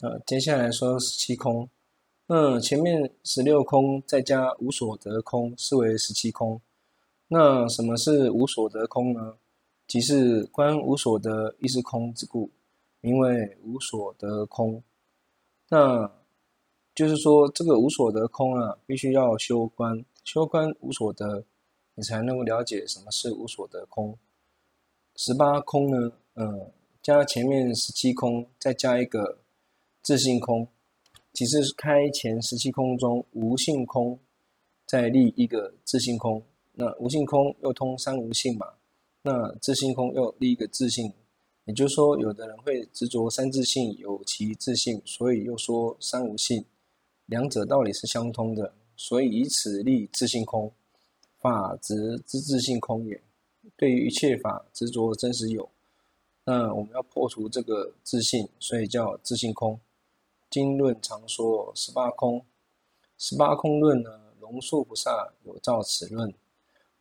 呃，接下来说十七空。那前面十六空再加无所得空，是为十七空。那什么是无所得空呢？即是观无所得亦是空之故，名为无所得空。那就是说，这个无所得空啊，必须要修观，修观无所得，你才能够了解什么是无所得空。十八空呢，嗯，加前面十七空，再加一个自性空，即是开前十七空中无性空，再立一个自性空。那无性空又通三无性嘛，那自性空又立一个自性，也就是说，有的人会执着三自性有其自性，所以又说三无性，两者道理是相通的，所以以此立自性空，法执之自性空也。对于一切法执着真实有，那我们要破除这个自性，所以叫自性空。经论常说十八空，十八空论呢，龙树菩萨有造此论。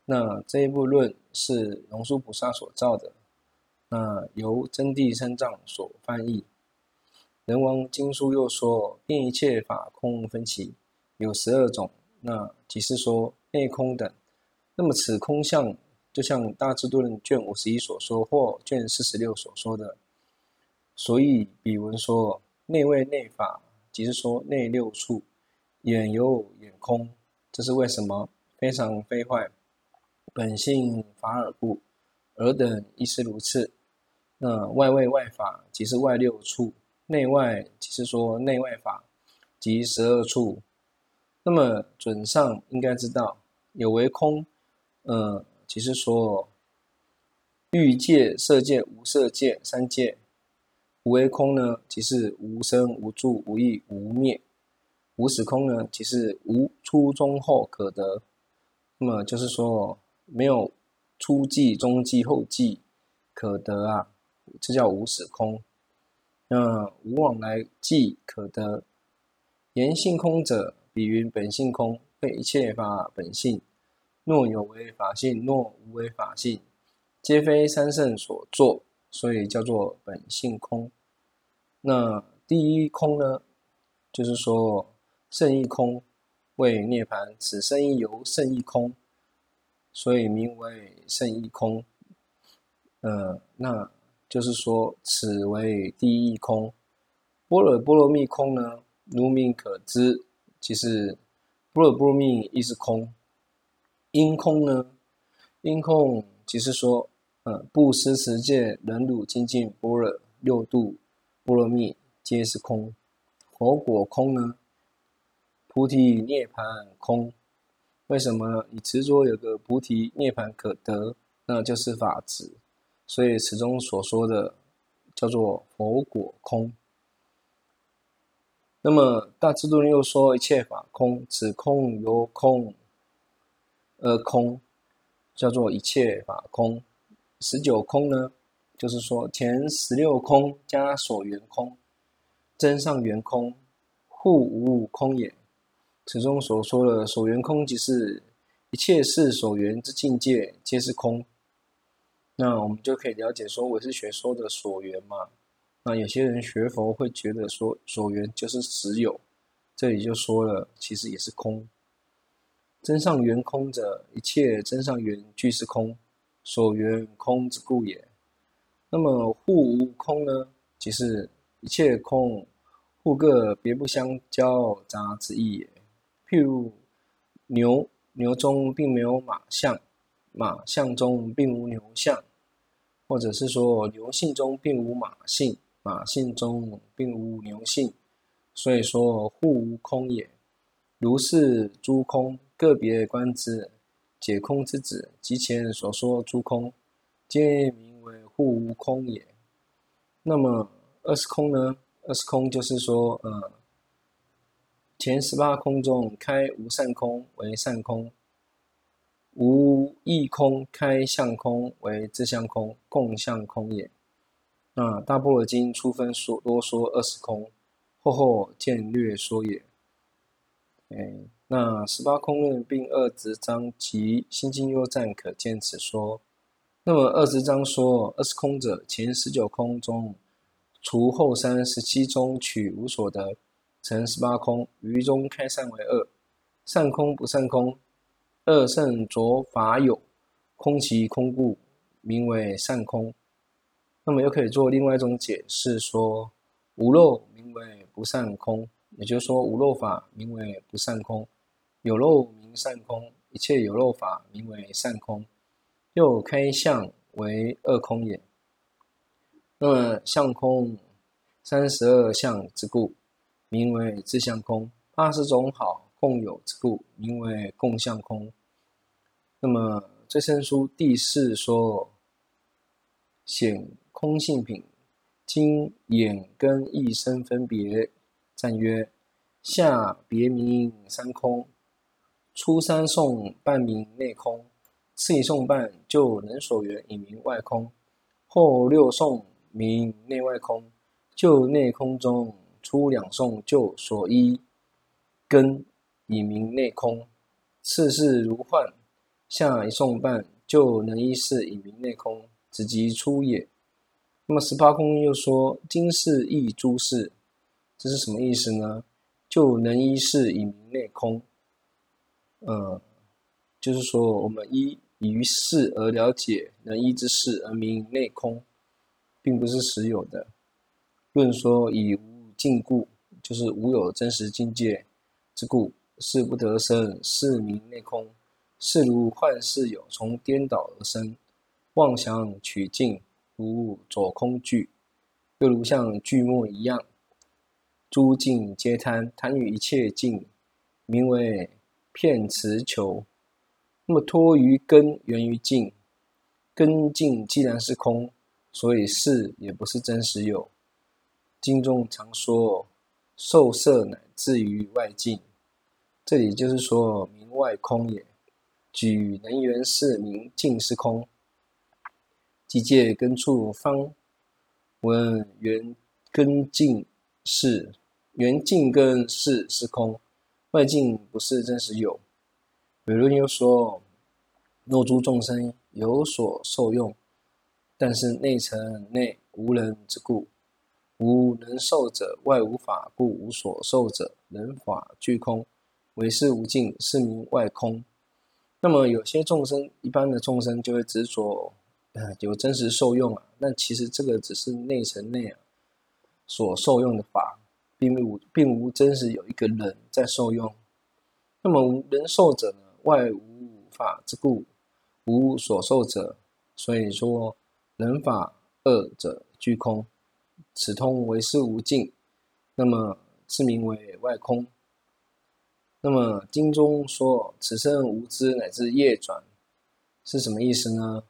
那这一部论是龙树菩萨所造的，那由真谛三藏所翻译。人王经书又说，遍一切法空分歧有十二种，那即是说内空等。那么此空相。就像《大智度论》卷五十一所说，或卷四十六所说的，所以彼文说内谓内法，即是说内六处，眼有眼空，这是为什么？非常非坏，本性法尔故，尔等亦是如此。那外位外法，即是外六处；内外即是说内外法，即十二处。那么准上应该知道，有为空，呃。即是说，欲界、色界、无色界三界，无为空呢，即是无生、无住、无意、无灭；无始空呢，即是无初、中、后可得。那么就是说，没有初际、中际、后际可得啊，这叫无始空。那无往来际可得，言性空者，比云本性空，非一切法本性。若有为法性，若无为法性，皆非三圣所作，所以叫做本性空。那第一空呢，就是说圣义空为涅槃，此圣义由圣义空，所以名为圣义空。呃，那就是说此为第一空。般若波罗蜜空呢，如名可知，即是般若波罗蜜亦是空。因空呢？因空即是说，呃，布施持戒、忍辱精进、般若六度、波罗蜜，皆是空。佛果空呢？菩提涅槃空。为什么？你执着有个菩提涅槃可得，那就是法执。所以此中所说的叫做佛果空。那么大智度论又说一切法空，此空由空。而空叫做一切法空，十九空呢，就是说前十六空加所缘空，增上缘空，互无空也。此中所说的所缘空，即是一切事所缘之境界，皆是空。那我们就可以了解说，我是学说的所缘嘛。那有些人学佛会觉得说，所缘就是实有，这里就说了，其实也是空。真上缘空者，一切真上缘俱是空，所缘空之故也。那么互无空呢？即是一切空，互各别不相交杂之意也。譬如牛，牛中并没有马相，马相中并无牛相，或者是说牛性中并无马性，马性中并无牛性，所以说互无空也。如是诸空。个别观之，解空之子，即前所说诸空，皆名为互无空也。那么二十空呢？二十空就是说，呃，前十八空中开无善空为善空，无异空开相空为自相空，共相空也。那大般若经初分说多说二十空，后后渐略说也。哎。那十八空论并二执章及心经幽赞可见此说。那么二执章说二十空者，前十九空中除后三十七中取无所得，成十八空。于中开散为二：善空不善空。二圣着法有，空其空故，名为善空。那么又可以做另外一种解释，说无漏名为不善空，也就是说无漏法名为不善空，有漏名善空，一切有漏法名为善空。又开相为二空也。那么相空三十二相之故，名为自相空；八十种好共有之故，名为共相空。那么最胜书第四说显空性品，经眼根意声分别赞曰：下别名三空，初三颂半名内空，次一颂半就能所缘以名外空，后六颂。名内外空，就内空中出两颂，就所依根以名内空。次世如幻，下一颂半就能依世以名内空，此即出也。那么十八空又说今世亦诸事，这是什么意思呢？就能依世以名内空。呃，就是说我们依于事而了解，能依之事而名内空。并不是实有的。论说以无境故，就是无有真实境界之故，事不得生，是名内空。是如幻是有，从颠倒而生，妄想取境，如左空句，又如像句末一样，诸境皆贪，贪于一切境，名为片词求。那么托于根，源于境，根境既然是空。所以事也不是真实有。经中常说，受色乃至于外境，这里就是说明外空也。举能缘事名境是空，即借根处方闻缘根境事，缘境根是是空，外境不是真实有。伟论又说，若诸众生有所受用。但是内尘内无人之故，无能受者，外无法故，无所受者，人法俱空，唯是无境，是名外空。那么有些众生，一般的众生就会执着，呃，有真实受用啊。那其实这个只是内尘内啊所受用的法，并无并无真实有一个人在受用。那么无人受者呢，外无法之故，无所受者，所以说。人法二者俱空，此通唯识无尽，那么是名为外空。那么经中说此生无知乃至业转，是什么意思呢？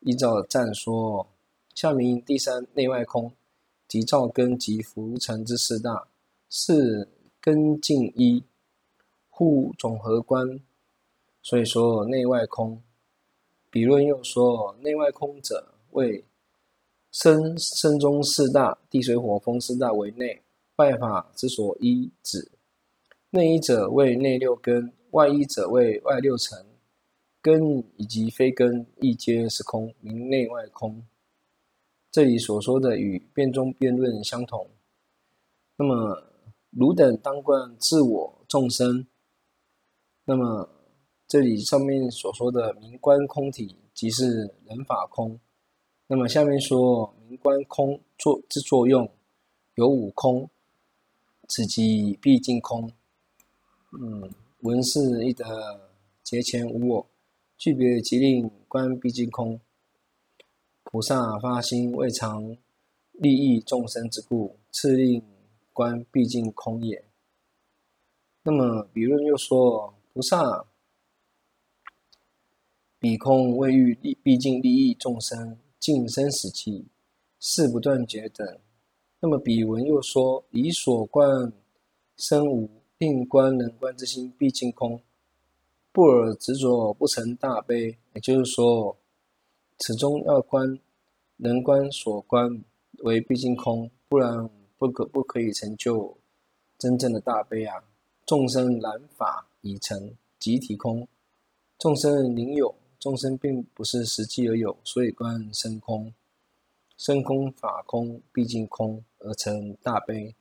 依照赞说，下名第三内外空，即造根及浮尘之四大，是根境一，互总合观，所以说内外空。比论又说内外空者。为身身中四大，地水火风四大为内，外法之所依止。内依者为内六根，外依者为外六尘。根以及非根亦皆是空，名内外空。这里所说的与辩中辩论相同。那么汝等当观自我众生。那么这里上面所说的名观空体，即是人法空。那么下面说名观空作之作用有五空，此即毕竟空。嗯，闻是一得节前无我，具别即令观毕竟空。菩萨发心未尝利益众生之故，次令观毕竟空也。那么比论又说菩萨彼空未欲利毕竟利益众生。尽生死期，事不断绝等。那么比文又说：以所观生无，令观能观之心毕竟空。不尔执着不成大悲。也就是说，此中要观能观所观为毕竟空，不然不可不可以成就真正的大悲啊！众生染法已成，集体空。众生宁有。众生并不是实际而有，所以观身空。身空法空，毕竟空而成大悲。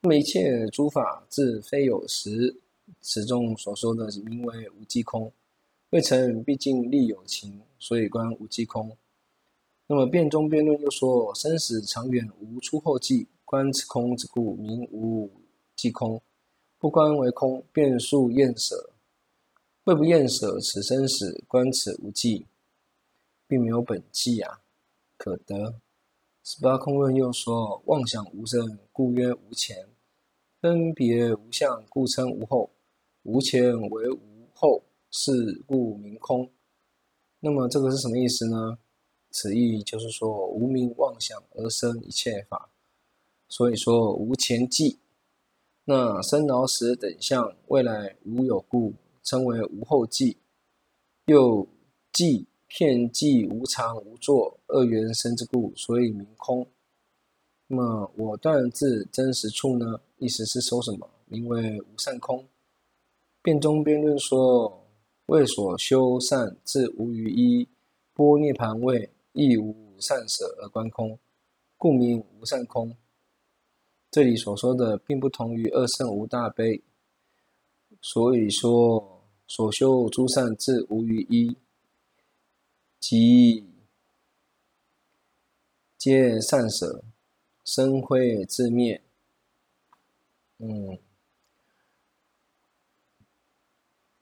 那么一切诸法自非有时，此中所说的名为无记空。未成毕竟立有情，所以观无际空。那么辩中辩论又说生死长远无出后记，观此空之故名无记空。不观为空，便数厌舍。未不厌舍此生死，观此无际，并没有本际啊，可得。十八空论又说妄想无生，故曰无前；分别无相，故称无后。无前为无后。是故名空。那么这个是什么意思呢？此意就是说无明妄想而生一切法，所以说无前记。那生老死等相未来无有故，称为无后记。又记遍计无常无作二缘生之故，所以名空。那么我断自真实处呢？意思是说什么？名为无善空。辩中辩论说。为所修善自无余一，波涅盘位亦无善舍而观空，故名无善空。这里所说的并不同于二圣无大悲，所以说所修诸善自无余一，即皆善舍，生灰自灭。嗯。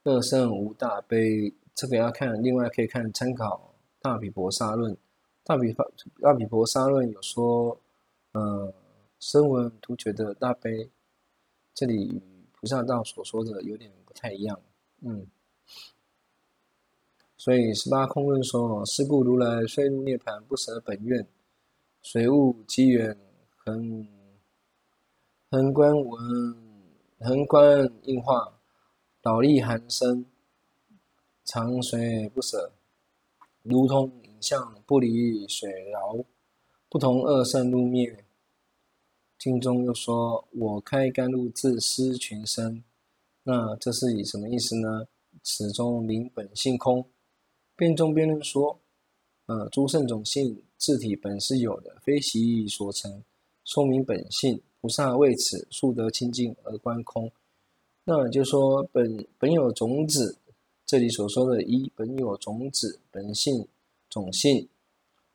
乐圣无大悲，这个要看。另外可以看参考《大毗婆沙论》。大毗婆大毗婆沙论有说，呃，声闻独觉的大悲，这里与菩萨道所说的有点不太一样。嗯，所以十八空论说，是故如来虽入涅槃，不舍本愿，随物机缘恒恒观闻，恒观应化。倒立含生，常随不舍，如同影像不离水饶，不同二圣入灭。经中又说：“我开甘露自施群生。”那这是以什么意思呢？此中名本性空。辩中辩论说：“呃，诸圣种性自体本是有的，非习意所成，说明本性。菩萨为此速得清净而观空。”那就说本本有种子，这里所说的一本有种子本性种性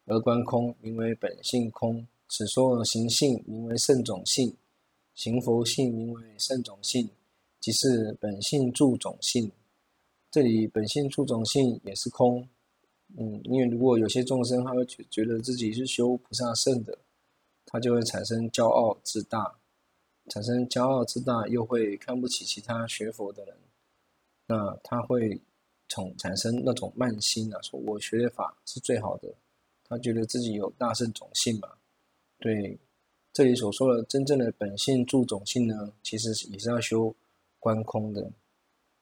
而观空，名为本性空。此说行性名为圣种性，行佛性名为圣种性，即是本性住种性。这里本性住种性也是空。嗯，因为如果有些众生他会觉觉得自己是修菩萨圣的，他就会产生骄傲自大。产生骄傲自大，又会看不起其他学佛的人，那他会从产生那种慢心啊，说我学的法是最好的，他觉得自己有大圣种性嘛。对，这里所说的真正的本性住种性呢，其实也是要修观空的。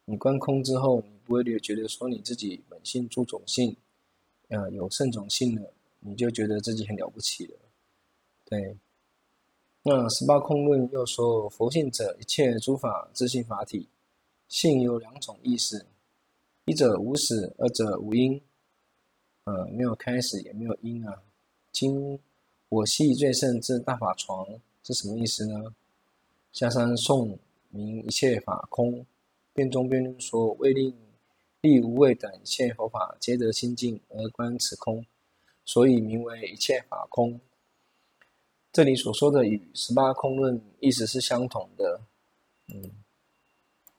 你观空之后，你不会觉得说你自己本性住种性，呃，有圣种性了，你就觉得自己很了不起了。对。那十八空论又说，佛性者，一切诸法自性法体，性有两种意思：一者无始，二者无因。呃，没有开始，也没有因啊。今我系最胜之大法床是什么意思呢？下山颂明一切法空，辩中辩论说，为令立无畏等一切佛法皆得清净而观此空，所以名为一切法空。这里所说的与十八空论意思是相同的，嗯。